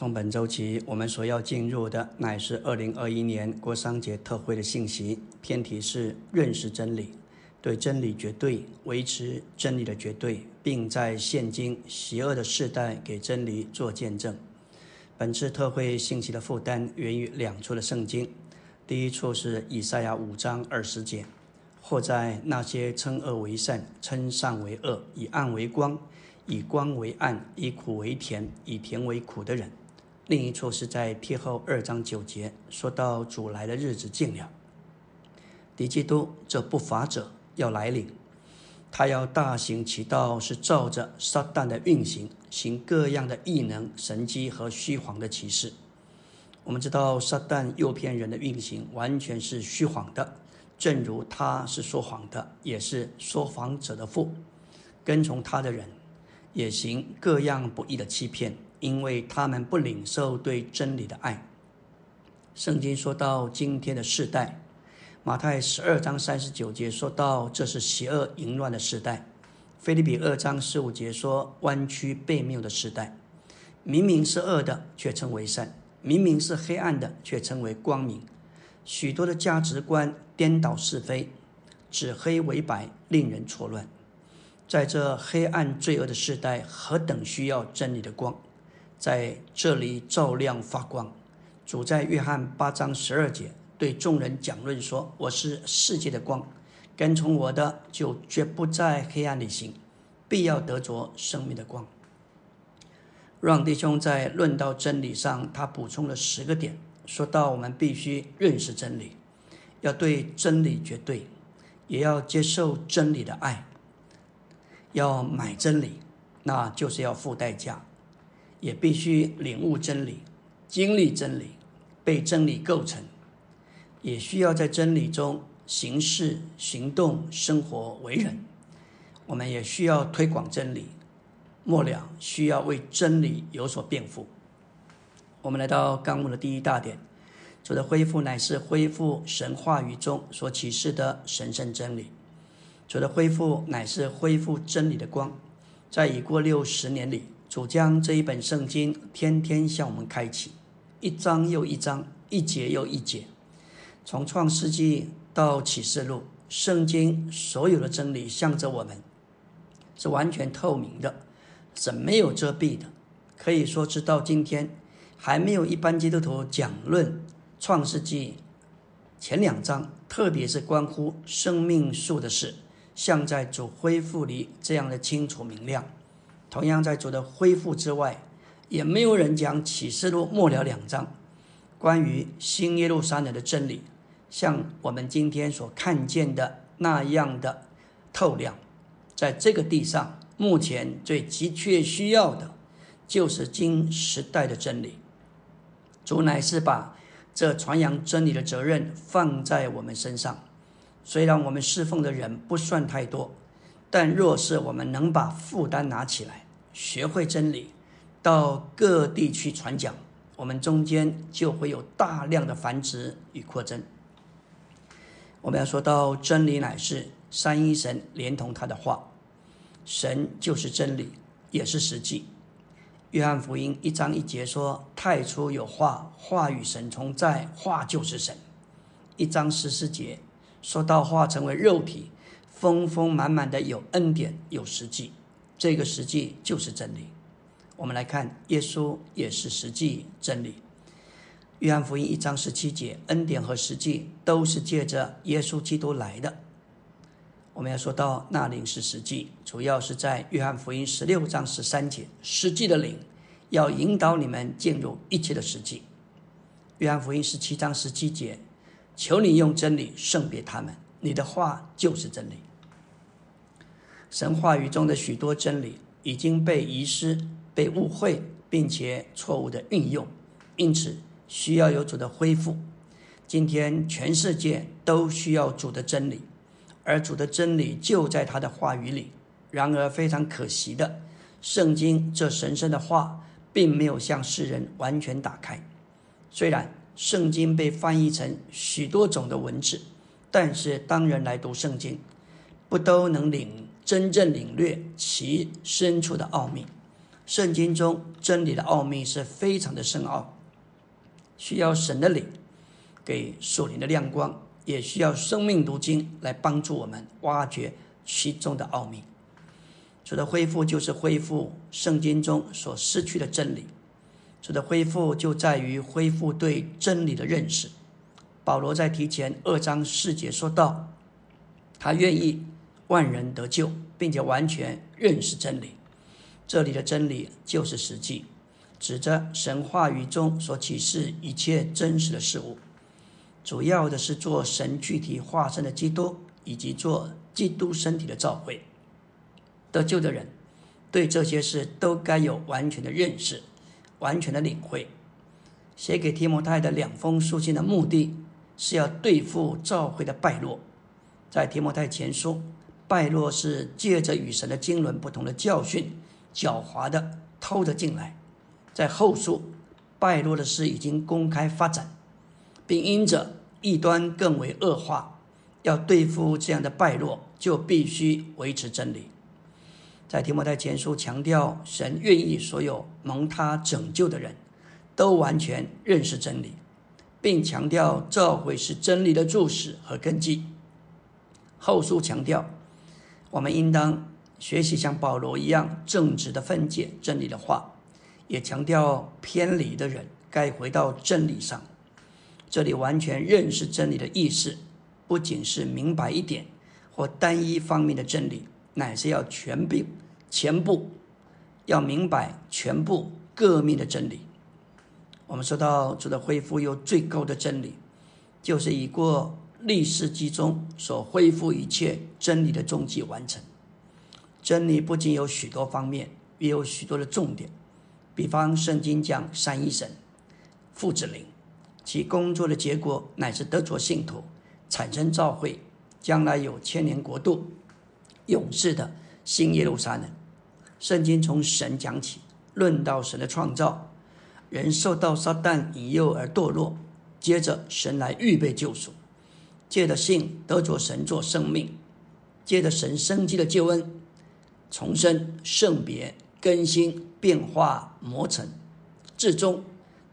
从本周起，我们所要进入的乃是二零二一年国商节特会的信息。偏题是认识真理，对真理绝对，维持真理的绝对，并在现今邪恶的世代给真理做见证。本次特会信息的负担源于两处的圣经。第一处是以赛亚五章二十节，或在那些称恶为善、称善为恶、以暗为光、以光为暗、以苦为甜、以甜为苦的人。另一处是在贴后二章九节，说到主来的日子近了，敌基督这不法者要来临，他要大行其道，是照着撒旦的运行，行各样的异能、神迹和虚谎的启示。我们知道撒旦诱骗人的运行完全是虚谎的，正如他是说谎的，也是说谎者的父。跟从他的人也行各样不义的欺骗。因为他们不领受对真理的爱。圣经说到今天的世代，马太十二章三十九节说到这是邪恶淫乱的时代。菲利比二章十五节说弯曲背谬的时代，明明是恶的却称为善，明明是黑暗的却称为光明。许多的价值观颠倒是非，指黑为白，令人错乱。在这黑暗罪恶的时代，何等需要真理的光！在这里照亮发光。主在约翰八章十二节对众人讲论说：“我是世界的光，跟从我的就绝不在黑暗里行，必要得着生命的光。”让弟兄在论道真理上，他补充了十个点，说到我们必须认识真理，要对真理绝对，也要接受真理的爱，要买真理，那就是要付代价。也必须领悟真理，经历真理，被真理构成，也需要在真理中行事、行动、生活、为人。我们也需要推广真理，末了需要为真理有所辩护。我们来到纲目的第一大点，主的恢复乃是恢复神话语中所启示的神圣真理。主的恢复乃是恢复真理的光，在已过六十年里。主将这一本圣经天天向我们开启，一章又一章，一节又一节，从创世纪到启示录，圣经所有的真理向着我们，是完全透明的，是没有遮蔽的。可以说，直到今天，还没有一般基督徒讲论创世纪前两章，特别是关乎生命树的事，像在主恢复里这样的清楚明亮。同样，在主的恢复之外，也没有人讲启示录末了两章关于新耶路撒冷的真理，像我们今天所看见的那样的透亮。在这个地上，目前最急切需要的，就是今时代的真理。主乃是把这传扬真理的责任放在我们身上。虽然我们侍奉的人不算太多。但若是我们能把负担拿起来，学会真理，到各地去传讲，我们中间就会有大量的繁殖与扩增。我们要说到真理乃是三一神连同他的话，神就是真理，也是实际。约翰福音一章一节说：“太初有话，话与神同在，话就是神。”一章十四节说到话成为肉体。丰丰满满的有恩典有实际，这个实际就是真理。我们来看，耶稣也是实际真理。约翰福音一章十七节，恩典和实际都是借着耶稣基督来的。我们要说到那灵是实际，主要是在约翰福音十六章十三节，实际的灵要引导你们进入一切的实际。约翰福音十七章十七节，求你用真理圣别他们，你的话就是真理。神话语中的许多真理已经被遗失、被误会，并且错误的运用，因此需要有主的恢复。今天全世界都需要主的真理，而主的真理就在他的话语里。然而非常可惜的，圣经这神圣的话并没有向世人完全打开。虽然圣经被翻译成许多种的文字，但是当人来读圣经，不都能领。真正领略其深处的奥秘，圣经中真理的奥秘是非常的深奥，需要神的灵给属灵的亮光，也需要生命读经来帮助我们挖掘其中的奥秘。主的恢复就是恢复圣经中所失去的真理。主的恢复就在于恢复对真理的认识。保罗在提前二章四节说道：“他愿意万人得救，并且完全认识真理。”这里的真理就是实际，指着神话语中所启示一切真实的事物，主要的是做神具体化身的基督，以及做基督身体的召会。得救的人对这些事都该有完全的认识、完全的领会。写给提摩太的两封书信的目的是要对付召会的败落。在提摩太前书，败落是借着与神的经纶不同的教训。狡猾的偷着进来，在后述败落的事已经公开发展，并因着异端更为恶化。要对付这样的败落，就必须维持真理。在提摩太前书强调，神愿意所有蒙他拯救的人都完全认识真理，并强调这会是真理的注释和根基。后书强调，我们应当。学习像保罗一样正直的分解真理的话，也强调偏离的人该回到真理上。这里完全认识真理的意思，不仅是明白一点或单一方面的真理，乃是要全并全部要明白全部各面的真理。我们说到主的恢复有最高的真理，就是已过历世纪中所恢复一切真理的终极完成。真理不仅有许多方面，也有许多的重点。比方，圣经讲三一神、父子灵，其工作的结果乃是得着信徒，产生召会，将来有千年国度、永世的新耶路撒冷。圣经从神讲起，论到神的创造，人受到撒旦引诱而堕落，接着神来预备救赎，借着信得着神作生命，借着神生机的救恩。重生、圣别、更新、变化、磨成，至终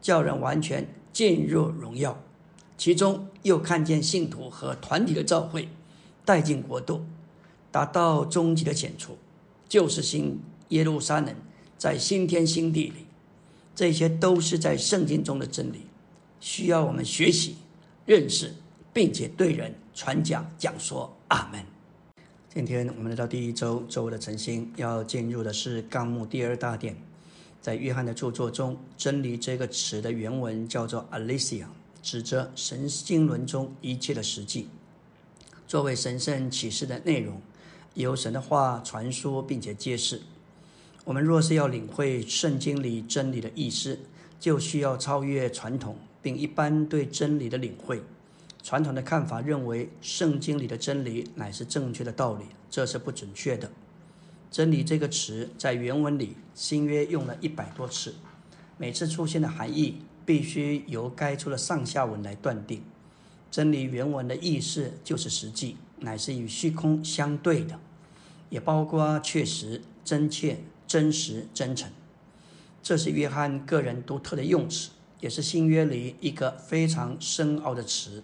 叫人完全进入荣耀。其中又看见信徒和团体的召会，带进国度，达到终极的显出，就是新耶路撒冷在新天新地里。这些都是在圣经中的真理，需要我们学习、认识，并且对人传讲、讲说。阿门。今天我们来到第一周周的晨星，要进入的是纲目第二大点。在约翰的著作中，“真理”这个词的原文叫做 “Alicia”，指着神经纶中一切的实际，作为神圣启示的内容，由神的话传说并且揭示。我们若是要领会圣经里真理的意思，就需要超越传统，并一般对真理的领会。传统的看法认为，圣经里的真理乃是正确的道理，这是不准确的。真理这个词在原文里新约用了一百多次，每次出现的含义必须由该处的上下文来断定。真理原文的意思就是实际，乃是与虚空相对的，也包括确实、真切、真实、真诚。这是约翰个人独特的用词，也是新约里一个非常深奥的词。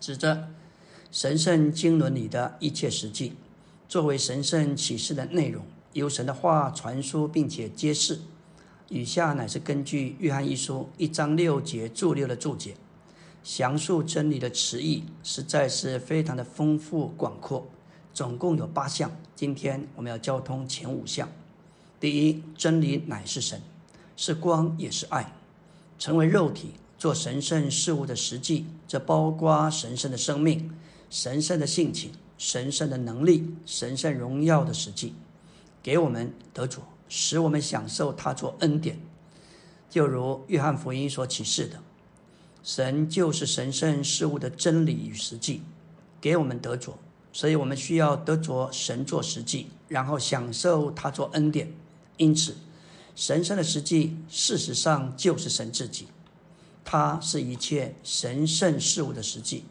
指着神圣经纶里的一切实际，作为神圣启示的内容，由神的话传输并且揭示。以下乃是根据约翰一书一章六节注六的注解，详述真理的词义，实在是非常的丰富广阔。总共有八项，今天我们要交通前五项。第一，真理乃是神，是光也是爱，成为肉体。做神圣事物的实际，这包括神圣的生命、神圣的性情、神圣的能力、神圣荣耀的实际，给我们得主，使我们享受他做恩典。就如约翰福音所启示的，神就是神圣事物的真理与实际，给我们得着，所以我们需要得着神做实际，然后享受他做恩典。因此，神圣的实际事实上就是神自己。它是一切神圣事物的实际，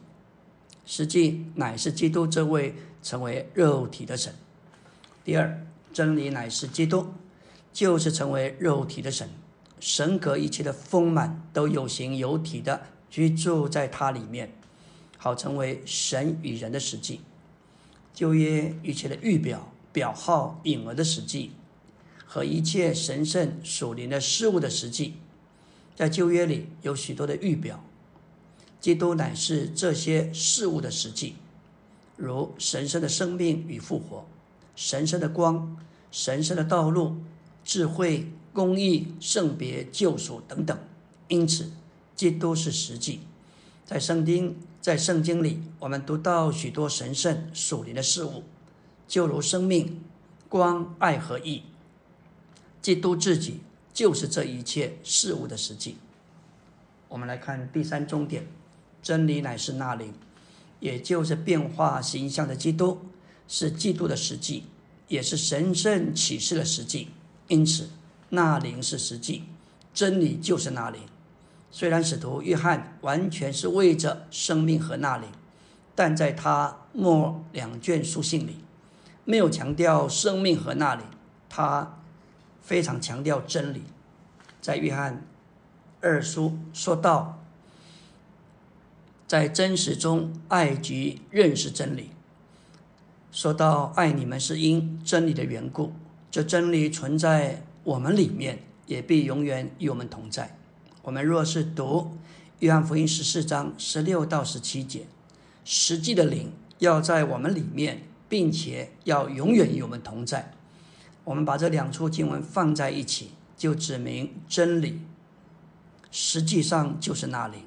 实际乃是基督这位成为肉体的神。第二，真理乃是基督，就是成为肉体的神。神格一切的丰满都有形有体的居住在它里面，好成为神与人的实际。旧约一切的预表、表号、影儿的实际，和一切神圣属灵的事物的实际，在旧约里有许多的预表。基督乃是这些事物的实际，如神圣的生命与复活、神圣的光、神圣的道路、智慧、公义、圣别、救赎等等。因此，基督是实际。在圣经，在圣经里，我们读到许多神圣属灵的事物，就如生命、光、爱和义。基督自己就是这一切事物的实际。我们来看第三重点。真理乃是那灵，也就是变化形象的基督，是基督的实际，也是神圣启示的实际。因此，那灵是实际，真理就是那灵。虽然使徒约翰完全是为着生命和那灵，但在他末两卷书信里，没有强调生命和那灵，他非常强调真理。在约翰二书说到。在真实中爱及认识真理。说到爱你们是因真理的缘故，这真理存在我们里面，也必永远与我们同在。我们若是读约翰福音十四章十六到十七节，实际的灵要在我们里面，并且要永远与我们同在。我们把这两处经文放在一起，就指明真理实际上就是那灵。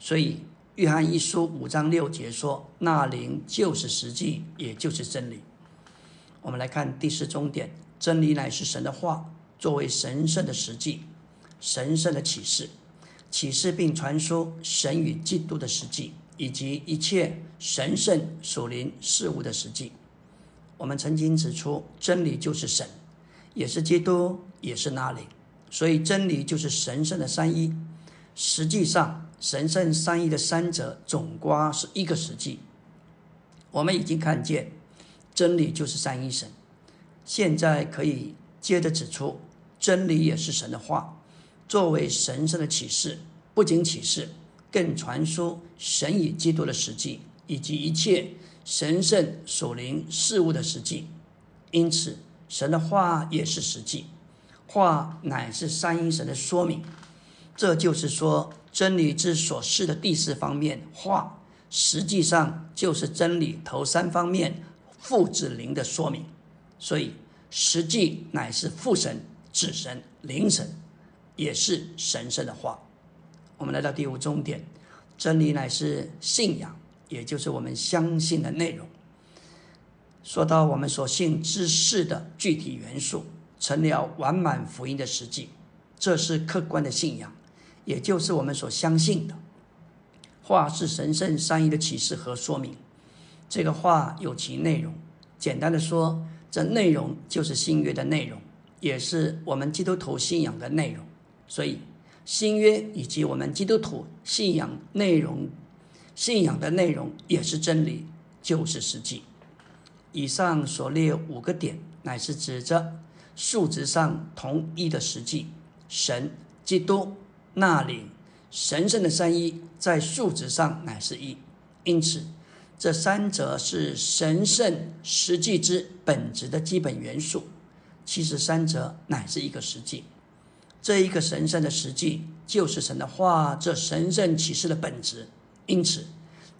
所以。约翰一书五章六节说：“那灵就是实际，也就是真理。”我们来看第四终点：真理乃是神的话，作为神圣的实际、神圣的启示，启示并传输神与基督的实际，以及一切神圣属灵事物的实际。我们曾经指出，真理就是神，也是基督，也是那里，所以真理就是神圣的三一。实际上，神圣三一的三者总瓜是一个实际。我们已经看见，真理就是三一神。现在可以接着指出，真理也是神的话，作为神圣的启示，不仅启示，更传输神与基督的实际，以及一切神圣属灵事物的实际。因此，神的话也是实际，话乃是三一神的说明。这就是说，真理之所示的第四方面话，实际上就是真理头三方面父子灵的说明。所以，实际乃是父神、子神、灵神，也是神圣的话。我们来到第五重点，真理乃是信仰，也就是我们相信的内容。说到我们所信之事的具体元素，成了完满福音的实际，这是客观的信仰。也就是我们所相信的话是神圣善意的启示和说明。这个话有其内容，简单的说，这内容就是新约的内容，也是我们基督徒信仰的内容。所以，新约以及我们基督徒信仰内容、信仰的内容也是真理，就是实际。以上所列五个点，乃是指着数值上同一的实际：神、基督。那里神圣的三一在数值上乃是一，因此这三者是神圣实际之本质的基本元素。其实三者乃是一个实际，这一个神圣的实际就是神的话，这神圣启示的本质。因此，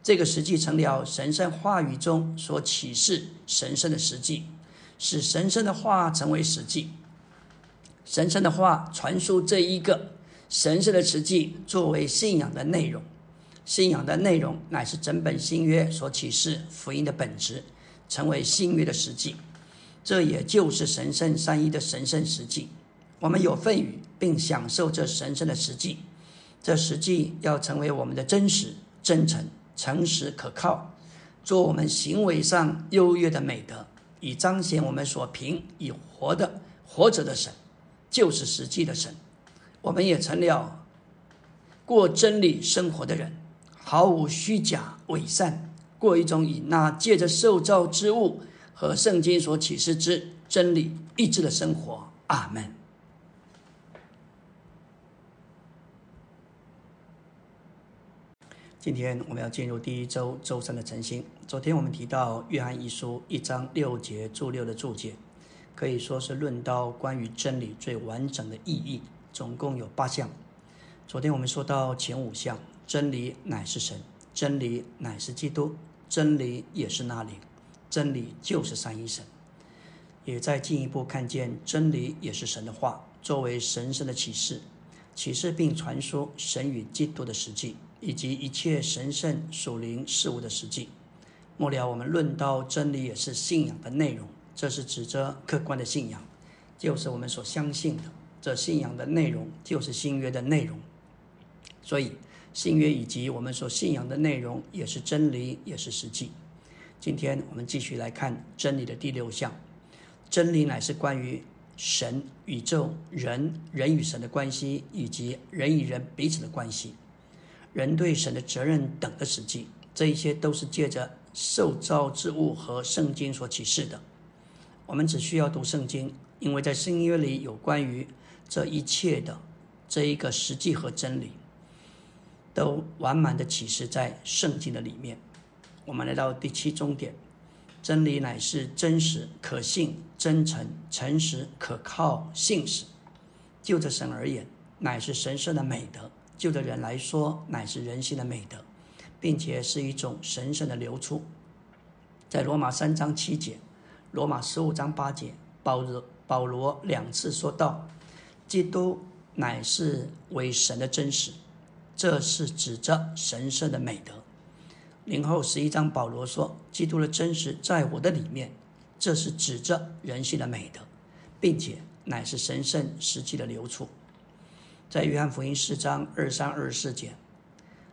这个实际成了神圣话语中所启示神圣的实际，使神圣的话成为实际。神圣的话传输这一个。神圣的实际作为信仰的内容，信仰的内容乃是整本新约所启示福音的本质，成为新约的实际。这也就是神圣三一的神圣实际。我们有份于并享受这神圣的实际，这实际要成为我们的真实、真诚、诚实、可靠，做我们行为上优越的美德，以彰显我们所凭以活的活着的神，就是实际的神。我们也成了过真理生活的人，毫无虚假伪善，过一种以那借着受造之物和圣经所启示之真理意志的生活。阿门。今天我们要进入第一周周三的晨星。昨天我们提到约翰一书一章六节注六的注解，可以说是论到关于真理最完整的意义，总共有八项。昨天我们说到前五项：真理乃是神，真理乃是基督，真理也是那灵，真理就是三一神。也在进一步看见真理也是神的话，作为神圣的启示，启示并传说神与基督的实际。以及一切神圣属灵事物的实际。末了，我们论到真理也是信仰的内容，这是指着客观的信仰，就是我们所相信的。这信仰的内容就是新约的内容。所以，新约以及我们所信仰的内容也是真理，也是实际。今天我们继续来看真理的第六项：真理乃是关于神、宇宙、人、人与神的关系，以及人与人彼此的关系。人对神的责任等的实际，这一些都是借着受造之物和圣经所启示的。我们只需要读圣经，因为在新约里有关于这一切的这一个实际和真理，都完满的启示在圣经的里面。我们来到第七终点：真理乃是真实、可信、真诚、诚实、可靠、信实。就着神而言，乃是神圣的美德。就的人来说，乃是人性的美德，并且是一种神圣的流出。在罗马三章七节、罗马十五章八节，保罗保罗两次说道：“基督乃是为神的真实。”这是指着神圣的美德。零后十一章，保罗说：“基督的真实在我的里面。”这是指着人性的美德，并且乃是神圣实际的流出。在约翰福音四章二三二四节，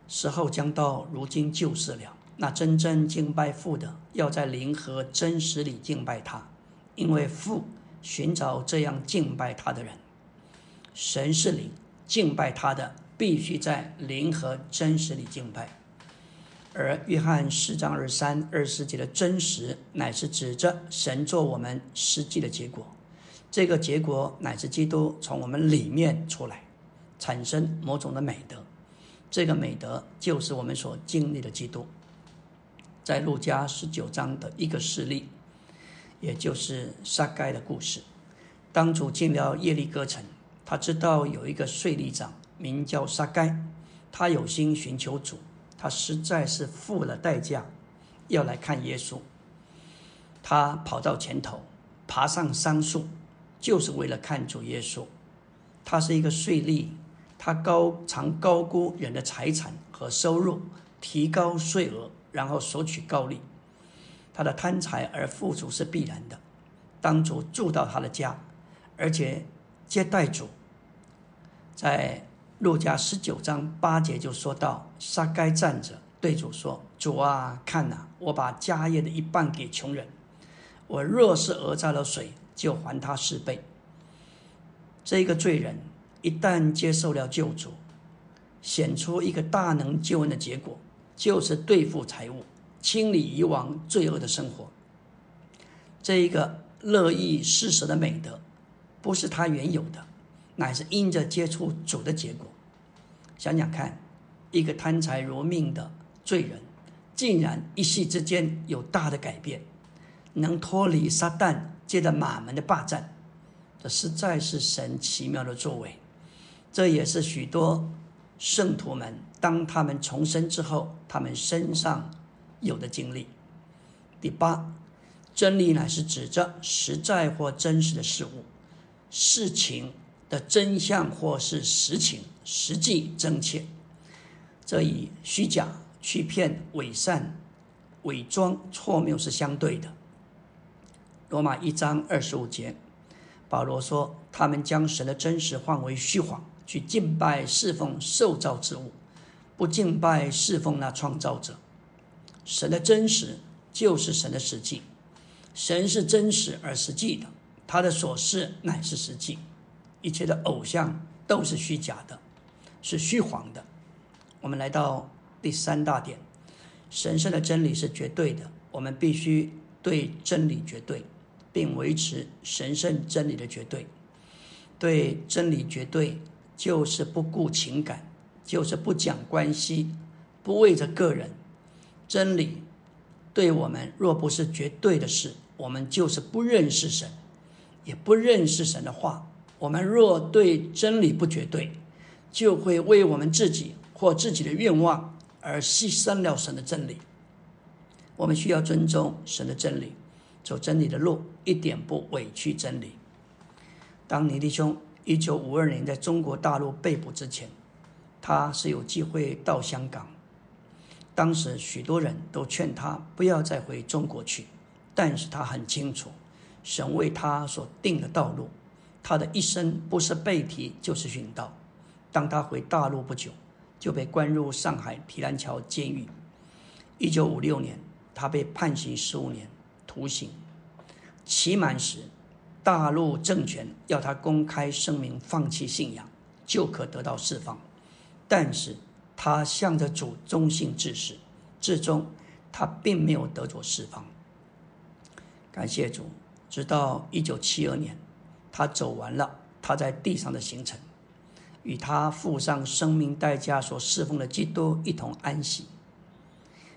时候将到，如今就是了。那真正敬拜父的，要在灵和真实里敬拜他，因为父寻找这样敬拜他的人。神是灵，敬拜他的必须在灵和真实里敬拜。而约翰四章二三二四节的真实，乃是指着神做我们实际的结果。这个结果乃是基督从我们里面出来。产生某种的美德，这个美德就是我们所经历的基督。在路加十九章的一个事例，也就是撒该的故事。当主进了耶利哥城，他知道有一个税吏长名叫撒该，他有心寻求主，他实在是付了代价要来看耶稣。他跑到前头，爬上桑树，就是为了看主耶稣。他是一个税吏。他高常高估人的财产和收入，提高税额，然后索取高利。他的贪财而富足是必然的。当主住到他的家，而且接待主，在路加十九章八节就说到：撒该站着对主说：“主啊，看呐，我把家业的一半给穷人。我若是讹诈了谁，就还他四倍。”这个罪人。一旦接受了救主，显出一个大能救恩的结果，就是对付财物，清理以往罪恶的生活。这一个乐意施舍的美德，不是他原有的，乃是因着接触主的结果。想想看，一个贪财如命的罪人，竟然一夕之间有大的改变，能脱离撒旦借着马门的霸占，这实在是神奇妙的作为。这也是许多圣徒们当他们重生之后，他们身上有的经历。第八，真理乃是指着实在或真实的事物、事情的真相或是实情、实际真切。这与虚假、欺骗、伪善、伪装、错谬是相对的。罗马一章二十五节，保罗说：“他们将神的真实换为虚谎。”去敬拜侍奉受造之物，不敬拜侍奉那创造者。神的真实就是神的实际，神是真实而实际的，他的所事乃是实际，一切的偶像都是虚假的，是虚谎的。我们来到第三大点，神圣的真理是绝对的，我们必须对真理绝对，并维持神圣真理的绝对，对真理绝对。就是不顾情感，就是不讲关系，不为着个人。真理对我们若不是绝对的事，我们就是不认识神，也不认识神的话。我们若对真理不绝对，就会为我们自己或自己的愿望而牺牲了神的真理。我们需要尊重神的真理，走真理的路，一点不委屈真理。当尼弟兄一九五二年在中国大陆被捕之前，他是有机会到香港。当时许多人都劝他不要再回中国去，但是他很清楚，神为他所定的道路，他的一生不是背题就是殉道。当他回大陆不久，就被关入上海提篮桥监狱。一九五六年，他被判刑十五年徒刑，期满时，大陆政权要他公开声明放弃信仰，就可得到释放，但是。他向着主忠心至死，至终他并没有得着释放。感谢主，直到一九七二年，他走完了他在地上的行程，与他付上生命代价所侍奉的基督一同安息。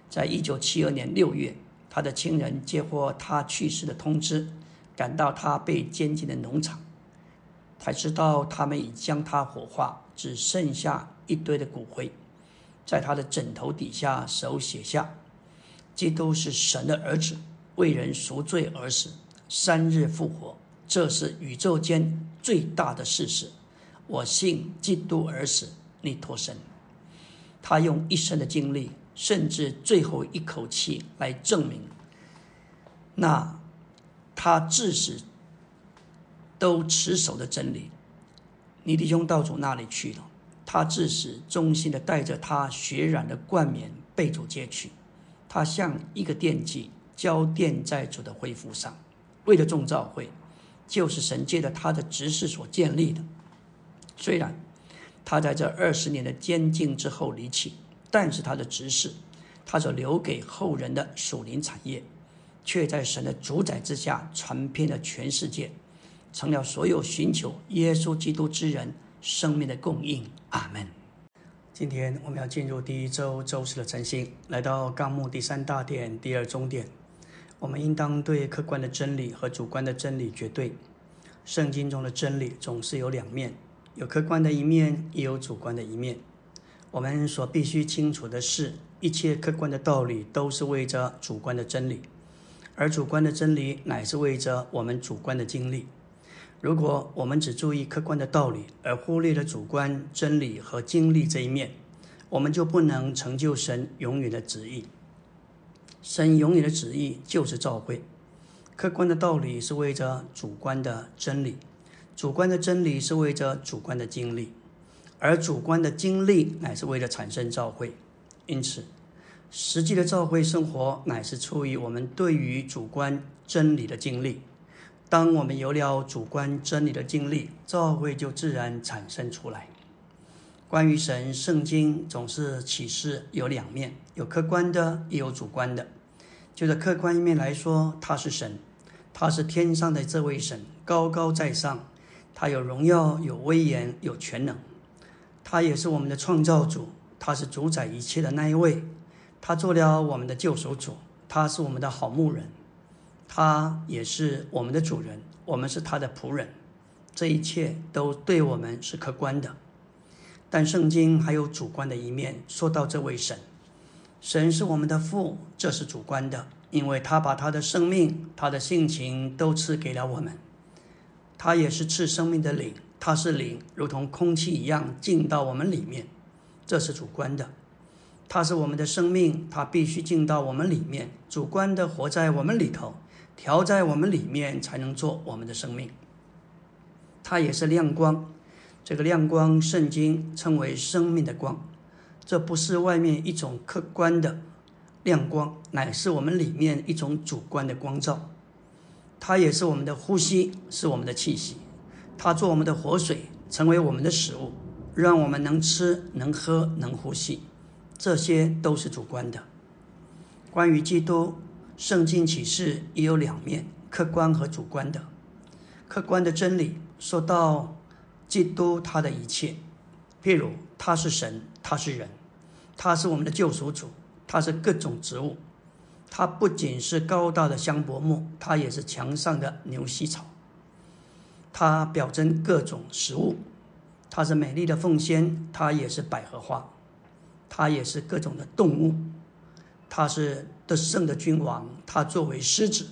在一九七二年六月，他的亲人接获他去世的通知，赶到他被监禁的农场，才知道他们已将他火化，只剩下一堆的骨灰。在他的枕头底下，手写下：“基督是神的儿子，为人赎罪而死，三日复活，这是宇宙间最大的事实。我信基督而死，你脱身。”他用一生的经历，甚至最后一口气来证明，那他至始都持守的真理。你弟兄道主那里去了。他至死忠心的带着他血染的冠冕被主接去，他像一个奠祭，交奠在主的恢复上，为了众召会，就是神借着他的执事所建立的。虽然他在这二十年的监禁之后离弃，但是他的执事，他所留给后人的属灵产业，却在神的主宰之下传遍了全世界，成了所有寻求耶稣基督之人。生命的供应，阿门。今天我们要进入第一周周四的晨星，来到纲目第三大点第二中点。我们应当对客观的真理和主观的真理绝对。圣经中的真理总是有两面，有客观的一面，也有主观的一面。我们所必须清楚的是，一切客观的道理都是为着主观的真理，而主观的真理乃是为着我们主观的经历。如果我们只注意客观的道理，而忽略了主观真理和经历这一面，我们就不能成就神永远的旨意。神永远的旨意就是召会。客观的道理是为着主观的真理，主观的真理是为着主观的经历，而主观的经历乃是为了产生召会。因此，实际的召会生活乃是出于我们对于主观真理的经历。当我们有了主观真理的经历，教会就自然产生出来。关于神，圣经总是启示有两面，有客观的，也有主观的。就在客观一面来说，他是神，他是天上的这位神，高高在上，他有荣耀，有威严，有全能。他也是我们的创造主，他是主宰一切的那一位，他做了我们的救赎主，他是我们的好牧人。他也是我们的主人，我们是他的仆人，这一切都对我们是客观的。但圣经还有主观的一面，说到这位神，神是我们的父，这是主观的，因为他把他的生命、他的性情都赐给了我们。他也是赐生命的灵，他是灵，如同空气一样进到我们里面，这是主观的。它是我们的生命，它必须进到我们里面，主观的活在我们里头。调在我们里面，才能做我们的生命。它也是亮光，这个亮光，圣经称为生命的光。这不是外面一种客观的亮光，乃是我们里面一种主观的光照。它也是我们的呼吸，是我们的气息。它做我们的活水，成为我们的食物，让我们能吃、能喝、能呼吸。这些都是主观的。关于基督。圣经启示也有两面，客观和主观的。客观的真理说到基督他的一切，譬如他是神，他是人，他是我们的救赎主，他是各种植物，他不仅是高大的香柏木，他也是墙上的牛膝草。它表征各种食物，它是美丽的凤仙，它也是百合花，它也是各种的动物，它是得胜的君王，它作为狮子，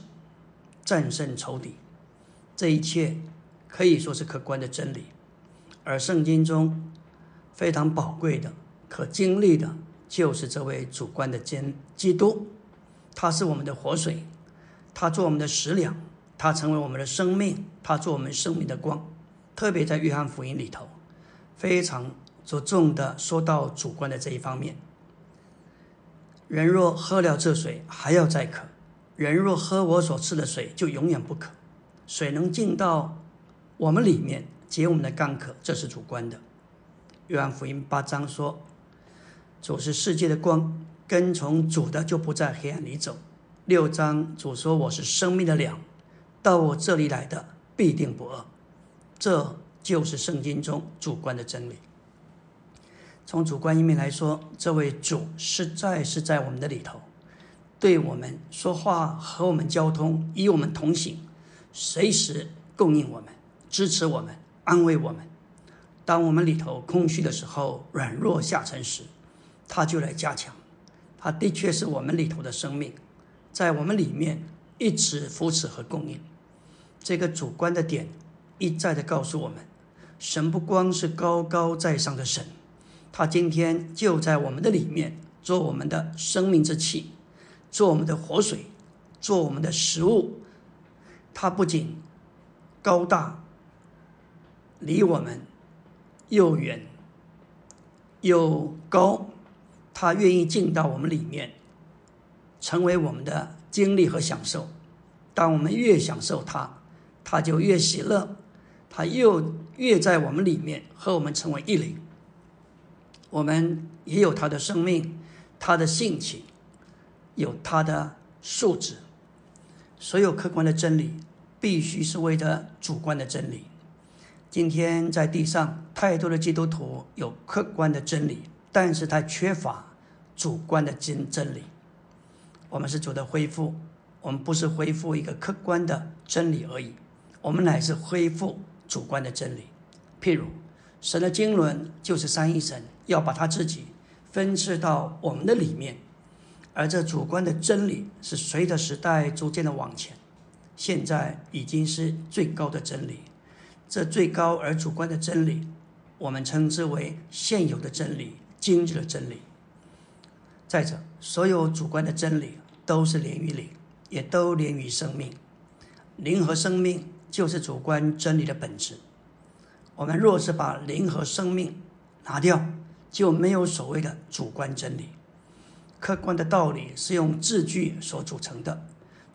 战胜仇敌，这一切可以说是客观的真理。而圣经中非常宝贵的、可经历的，就是这位主观的基基督，他是我们的活水，他做我们的食粮。他成为我们的生命，他做我们生命的光。特别在约翰福音里头，非常着重的说到主观的这一方面。人若喝了这水，还要再渴；人若喝我所赐的水，就永远不渴。水能进到我们里面，解我们的干渴，这是主观的。约翰福音八章说：“主是世界的光，跟从主的就不在黑暗里走。”六章主说：“我是生命的粮。”到我这里来的必定不饿，这就是圣经中主观的真理。从主观一面来说，这位主实在是在我们的里头，对我们说话，和我们交通，与我们同行，随时供应我们，支持我们，安慰我们。当我们里头空虚的时候，软弱下沉时，他就来加强。他的确是我们里头的生命，在我们里面一直扶持和供应。这个主观的点一再的告诉我们，神不光是高高在上的神，他今天就在我们的里面，做我们的生命之气，做我们的活水，做我们的食物。他不仅高大，离我们又远又高，他愿意进到我们里面，成为我们的经历和享受。当我们越享受他。他就越喜乐，他又越在我们里面和我们成为一灵。我们也有他的生命，他的性情，有他的素质。所有客观的真理，必须是为了主观的真理。今天在地上，太多的基督徒有客观的真理，但是他缺乏主观的真真理。我们是主的恢复，我们不是恢复一个客观的真理而已。我们乃是恢复主观的真理，譬如神的经纶就是三一神要把他自己分赐到我们的里面，而这主观的真理是随着时代逐渐的往前，现在已经是最高的真理。这最高而主观的真理，我们称之为现有的真理、今日的真理。再者，所有主观的真理都是连于灵，也都连于生命，灵和生命。就是主观真理的本质。我们若是把灵和生命拿掉，就没有所谓的主观真理。客观的道理是用字句所组成的，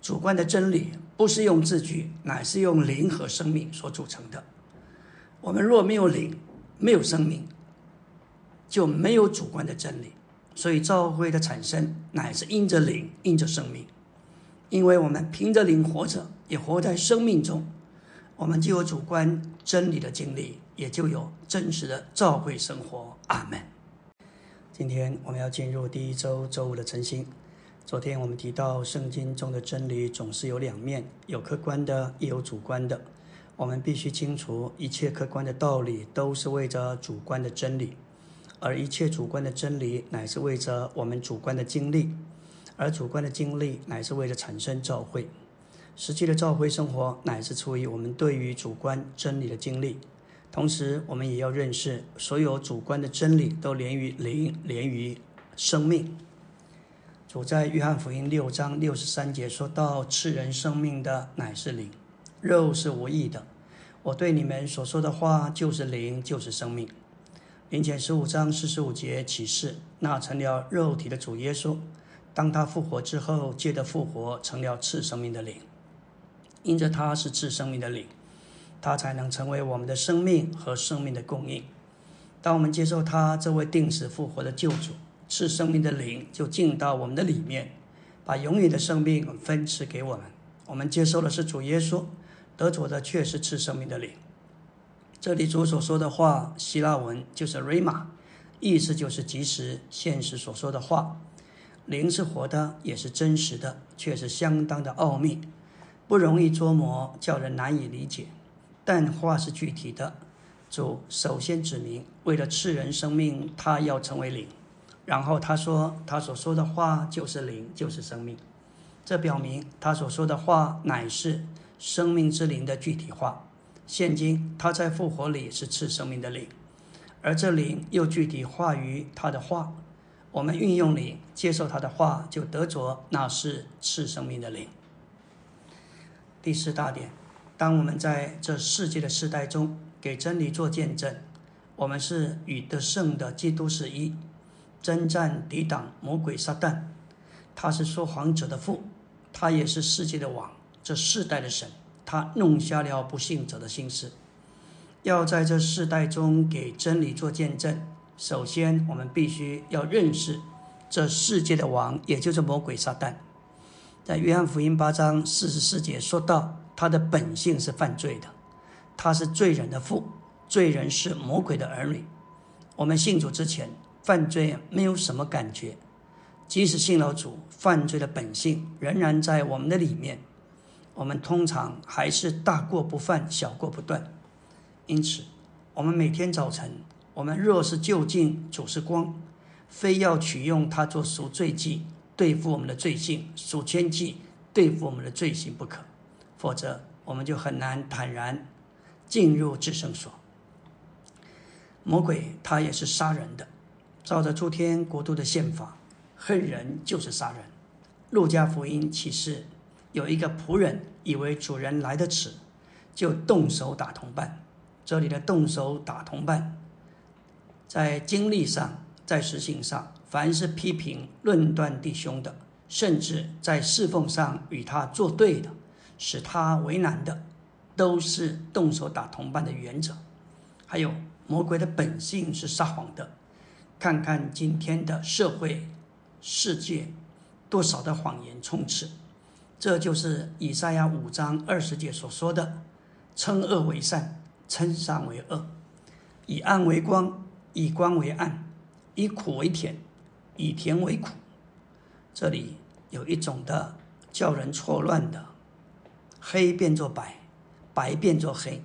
主观的真理不是用字句，乃是用灵和生命所组成的。我们若没有灵，没有生命，就没有主观的真理。所以教会的产生乃是因着灵，因着生命，因为我们凭着灵活着，也活在生命中。我们就有主观真理的经历，也就有真实的教会生活。阿门。今天我们要进入第一周周五的晨星。昨天我们提到，圣经中的真理总是有两面，有客观的，也有主观的。我们必须清楚，一切客观的道理都是为着主观的真理，而一切主观的真理乃是为着我们主观的经历，而主观的经历乃是为了产生教会。实际的教会生活乃是出于我们对于主观真理的经历，同时我们也要认识，所有主观的真理都连于灵，连于生命。主在约翰福音六章六十三节说到：“赐人生命的乃是灵，肉是无益的。我对你们所说的话就是灵，就是生命。”林前十五章四十五节启示，那成了肉体的主耶稣，当他复活之后，借着复活成了赐生命的灵。因着他是赐生命的灵，他才能成为我们的生命和生命的供应。当我们接受他这位定死复活的救主，赐生命的灵就进到我们的里面，把永远的生命分赐给我们。我们接受的是主耶稣，得主的却是赐生命的灵。这里主所说的话，希腊文就是 rama，意思就是即时现实所说的话。灵是活的，也是真实的，却是相当的奥秘，不容易捉摸，叫人难以理解。但话是具体的，主首先指明，为了赐人生命，他要成为灵。然后他说，他所说的话就是灵，就是生命。这表明他所说的话乃是生命之灵的具体化。现今他在复活里是赐生命的灵，而这灵又具体化于他的话。我们运用灵接受他的话，就得着那是赐生命的灵。第四大点，当我们在这世界的世代中给真理做见证，我们是与得胜的基督是一。征战抵挡魔鬼撒旦，他是说谎者的父，他也是世界的王，这世代的神，他弄瞎了不信者的心思。要在这世代中给真理做见证，首先我们必须要认识这世界的王，也就是魔鬼撒旦。在约翰福音八章四十四节说到，他的本性是犯罪的，他是罪人的父，罪人是魔鬼的儿女。我们信主之前。犯罪没有什么感觉，即使信了主，犯罪的本性仍然在我们的里面。我们通常还是大过不犯，小过不断。因此，我们每天早晨，我们若是就近主是光，非要取用它做赎罪祭，对付我们的罪性，赎愆祭对付我们的罪行不可，否则我们就很难坦然进入至圣所。魔鬼他也是杀人的。照着诸天国度的宪法，恨人就是杀人。路加福音启示，有一个仆人以为主人来得迟，就动手打同伴。这里的动手打同伴，在经历上，在实行上，凡是批评论断弟兄的，甚至在侍奉上与他作对的，使他为难的，都是动手打同伴的原则。还有魔鬼的本性是撒谎的。看看今天的社会、世界，多少的谎言充斥，这就是以赛亚五章二十节所说的：“称恶为善，称善为恶，以暗为光，以光为暗，以苦为甜，以甜为苦。”这里有一种的叫人错乱的，黑变作白，白变作黑，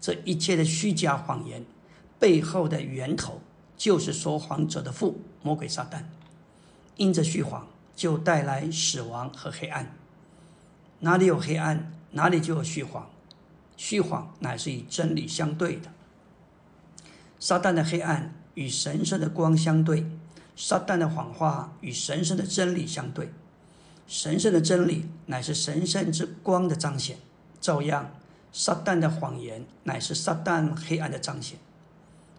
这一切的虚假谎言背后的源头。就是说谎者的父魔鬼撒旦，因着虚谎就带来死亡和黑暗。哪里有黑暗，哪里就有虚谎。虚谎乃是与真理相对的。撒旦的黑暗与神圣的光相对，撒旦的谎话与神圣的真理相对。神圣的真理乃是神圣之光的彰显，照样撒旦的谎言乃是撒旦黑暗的彰显。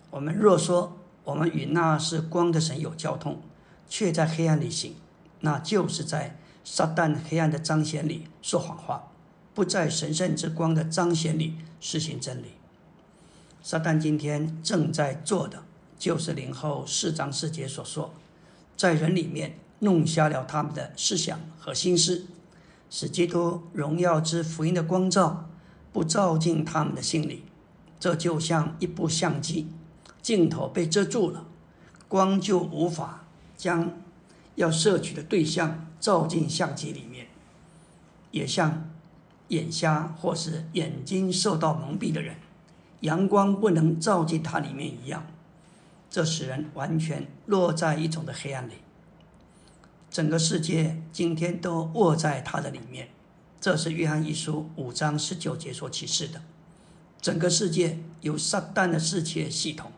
我们若说，我们与那是光的神有交通，却在黑暗里行，那就是在撒旦黑暗的彰显里说谎话，不在神圣之光的彰显里实行真理。撒旦今天正在做的，就是灵后四章四节所说，在人里面弄瞎了他们的思想和心思，使基督荣耀之福音的光照不照进他们的心里。这就像一部相机。镜头被遮住了，光就无法将要摄取的对象照进相机里面，也像眼瞎或是眼睛受到蒙蔽的人，阳光不能照进它里面一样，这使人完全落在一种的黑暗里。整个世界今天都卧在他的里面，这是约翰一书五章十九节所启示的。整个世界由撒旦的世界系统。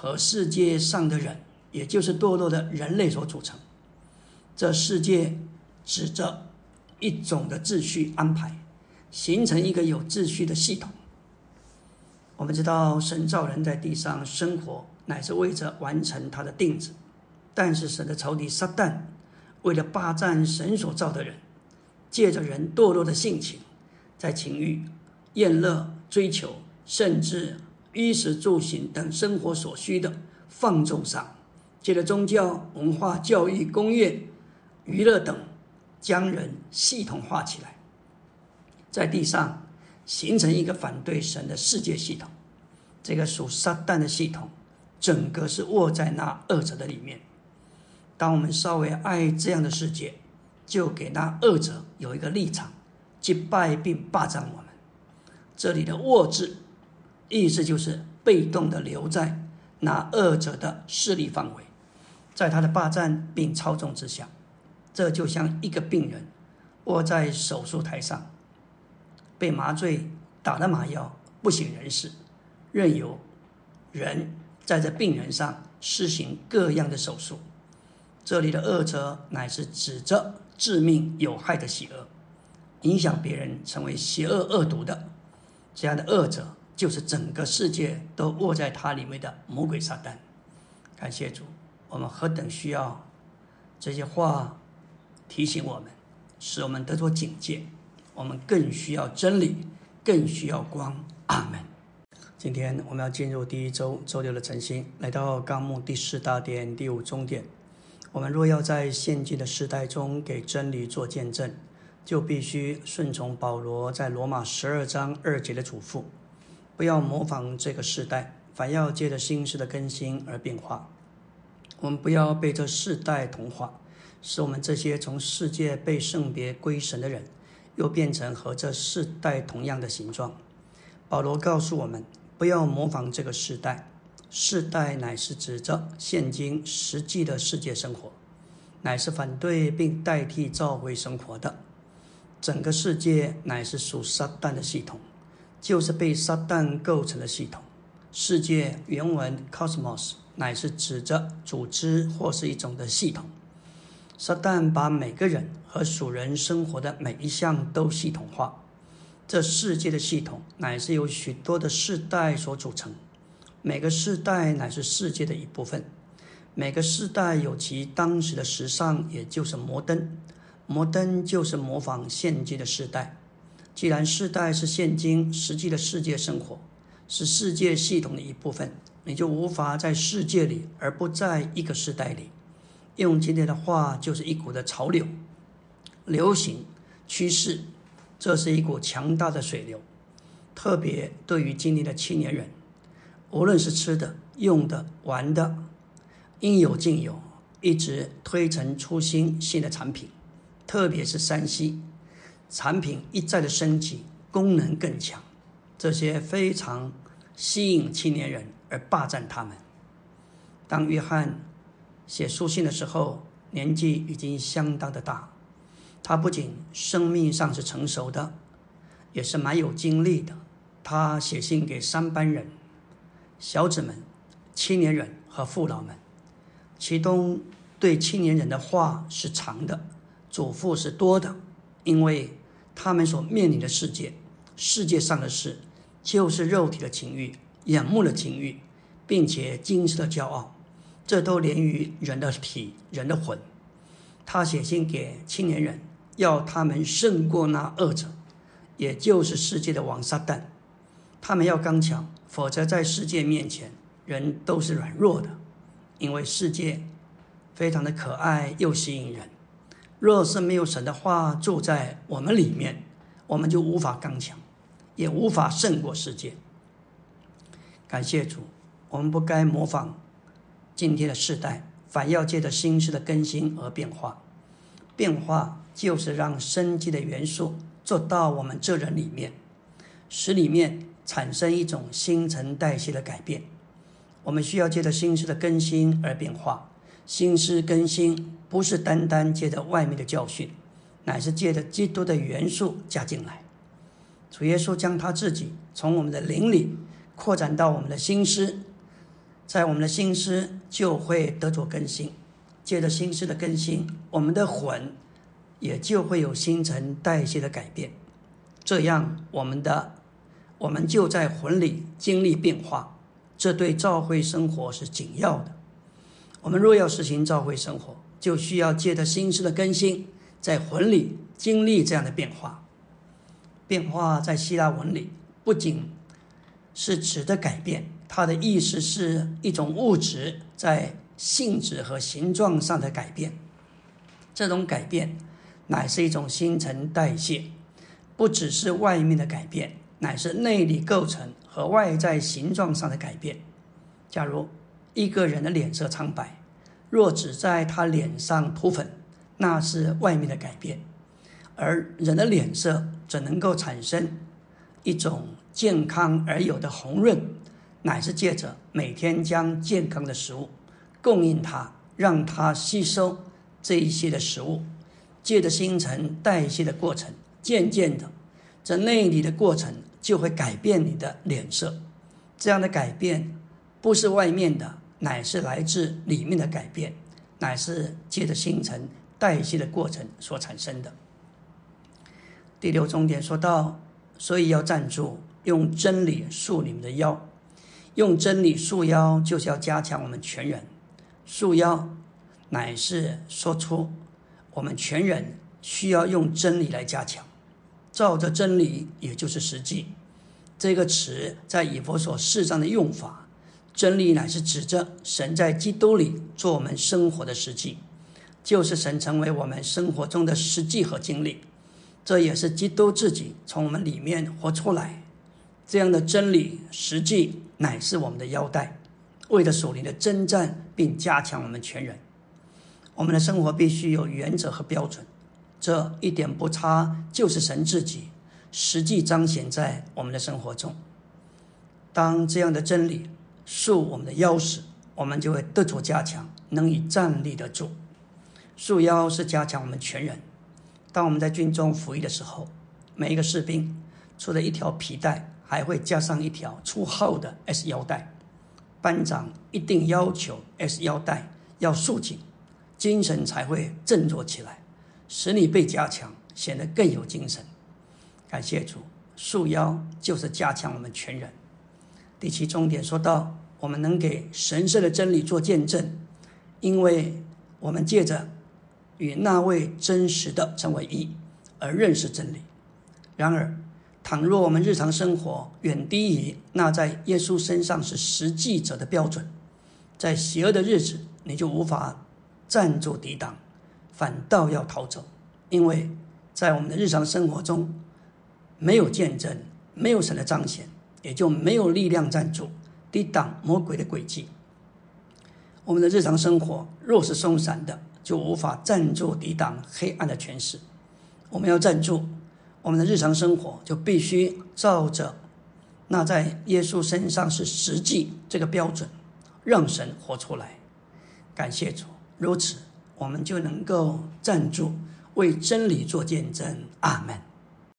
和世界上的人，也就是堕落的人类所组成。这世界指着一种的秩序安排，形成一个有秩序的系统。我们知道，神造人在地上生活，乃是为着完成他的定旨。但是，神的仇敌撒旦，为了霸占神所造的人，借着人堕落的性情，在情欲、厌乐、追求，甚至。衣食住行等生活所需的放纵上，借着宗教、文化、教育、工业、娱乐等，将人系统化起来，在地上形成一个反对神的世界系统。这个属撒旦的系统，整个是握在那恶者的里面。当我们稍微爱这样的世界，就给那恶者有一个立场，击败并霸占我们。这里的“握”字，意思就是被动的留在那恶者的势力范围，在他的霸占并操纵之下。这就像一个病人卧在手术台上，被麻醉打了麻药，不省人事，任由人在这病人上施行各样的手术。这里的恶者乃是指着致命有害的邪恶，影响别人成为邪恶恶毒的这样的恶者，就是整个世界都握在他里面的魔鬼撒旦。感谢主，我们何等需要这些话提醒我们，使我们得着警戒。我们更需要真理，更需要光。阿门。今天我们要进入第一周周六的晨星，来到纲目第四大点第五中点。我们若要在现今的时代中给真理做见证，就必须顺从保罗在罗马十二章二节的嘱咐，不要模仿这个时代，反要借着心事的更新而变化。我们不要被这世代同化，使我们这些从世界被圣别归神的人，又变成和这世代同样的形状。保罗告诉我们，不要模仿这个时代。世代乃是指着现今实际的世界生活，乃是反对并代替召回生活的。整个世界乃是属撒旦的系统，就是被撒旦构成的系统。世界原文 cosmos 乃是指着组织或是一种的系统。撒旦把每个人和属人生活的每一项都系统化。这世界的系统乃是由许多的世代所组成。每个世代乃是世界的一部分，每个世代有其当时的时尚，也就是摩登。摩登就是模仿现今的世代。既然世代是现今实际的世界生活，是世界系统的一部分，你就无法在世界里而不在一个时代里。用今天的话，就是一股的潮流、流行趋势，这是一股强大的水流，特别对于今天的青年人。无论是吃的、用的、玩的，应有尽有，一直推陈出新，新的产品，特别是山西产品一再的升级，功能更强，这些非常吸引青年人而霸占他们。当约翰写书信的时候，年纪已经相当的大，他不仅生命上是成熟的，也是蛮有经历的。他写信给三班人。小子们、青年人和父老们，其中对青年人的话是长的，嘱咐是多的，因为他们所面临的世界，世界上的事，就是肉体的情欲、眼目的情欲，并且今世的骄傲，这都连于人的体、人的魂。他写信给青年人，要他们胜过那恶者，也就是世界的王撒旦，他们要刚强。否则，在世界面前，人都是软弱的，因为世界非常的可爱又吸引人。若是没有神的话住在我们里面，我们就无法刚强，也无法胜过世界。感谢主，我们不该模仿今天的世代，反要借着心事的更新而变化。变化就是让生机的元素做到我们这人里面，使里面。产生一种新陈代谢的改变，我们需要借着心思的更新而变化。心思更新不是单单借着外面的教训，乃是借着基督的元素加进来。主耶稣将他自己从我们的灵里扩展到我们的心思，在我们的心思就会得着更新。借着心思的更新，我们的魂也就会有新陈代谢的改变。这样，我们的。我们就在魂里经历变化，这对教会生活是紧要的。我们若要实行教会生活，就需要借着心思的更新，在魂里经历这样的变化。变化在希腊文里不仅是指的改变，它的意思是一种物质在性质和形状上的改变。这种改变乃是一种新陈代谢，不只是外面的改变。乃是内里构成和外在形状上的改变。假如一个人的脸色苍白，若只在他脸上涂粉，那是外面的改变；而人的脸色怎能够产生一种健康而有的红润，乃是借着每天将健康的食物供应他，让他吸收这一些的食物，借着新陈代谢的过程，渐渐的，这内里的过程就会改变你的脸色。这样的改变不是外面的。乃是来自里面的改变，乃是借着新陈代谢的过程所产生的。第六重点说到，所以要站住，用真理束你们的腰，用真理束腰，就是要加强我们全人。束腰乃是说出我们全人需要用真理来加强，照着真理，也就是实际。这个词在以佛所释章的用法。真理乃是指着神在基督里做我们生活的实际，就是神成为我们生活中的实际和经历。这也是基督自己从我们里面活出来。这样的真理实际乃是我们的腰带，为了属灵的征战，并加强我们全人。我们的生活必须有原则和标准，这一点不差，就是神自己实际彰显在我们的生活中。当这样的真理。束我们的腰时，我们就会得着加强，能以站立得住。束腰是加强我们全人。当我们在军中服役的时候，每一个士兵除了一条皮带，还会加上一条粗厚的 S 腰带。班长一定要求 S 腰带要束紧，精神才会振作起来，使你被加强，显得更有精神。感谢主，束腰就是加强我们全人。第七重点说到，我们能给神圣的真理做见证，因为我们借着与那位真实的成为一，而认识真理。然而，倘若我们日常生活远低于那在耶稣身上是实际者的标准，在邪恶的日子，你就无法站住抵挡，反倒要逃走，因为在我们的日常生活中没有见证，没有神的彰显。也就没有力量站住抵挡魔鬼的诡计。我们的日常生活若是松散的，就无法站住抵挡黑暗的权势。我们要站住，我们的日常生活就必须照着那在耶稣身上是实际这个标准，让神活出来。感谢主，如此我们就能够站住，为真理做见证。阿门。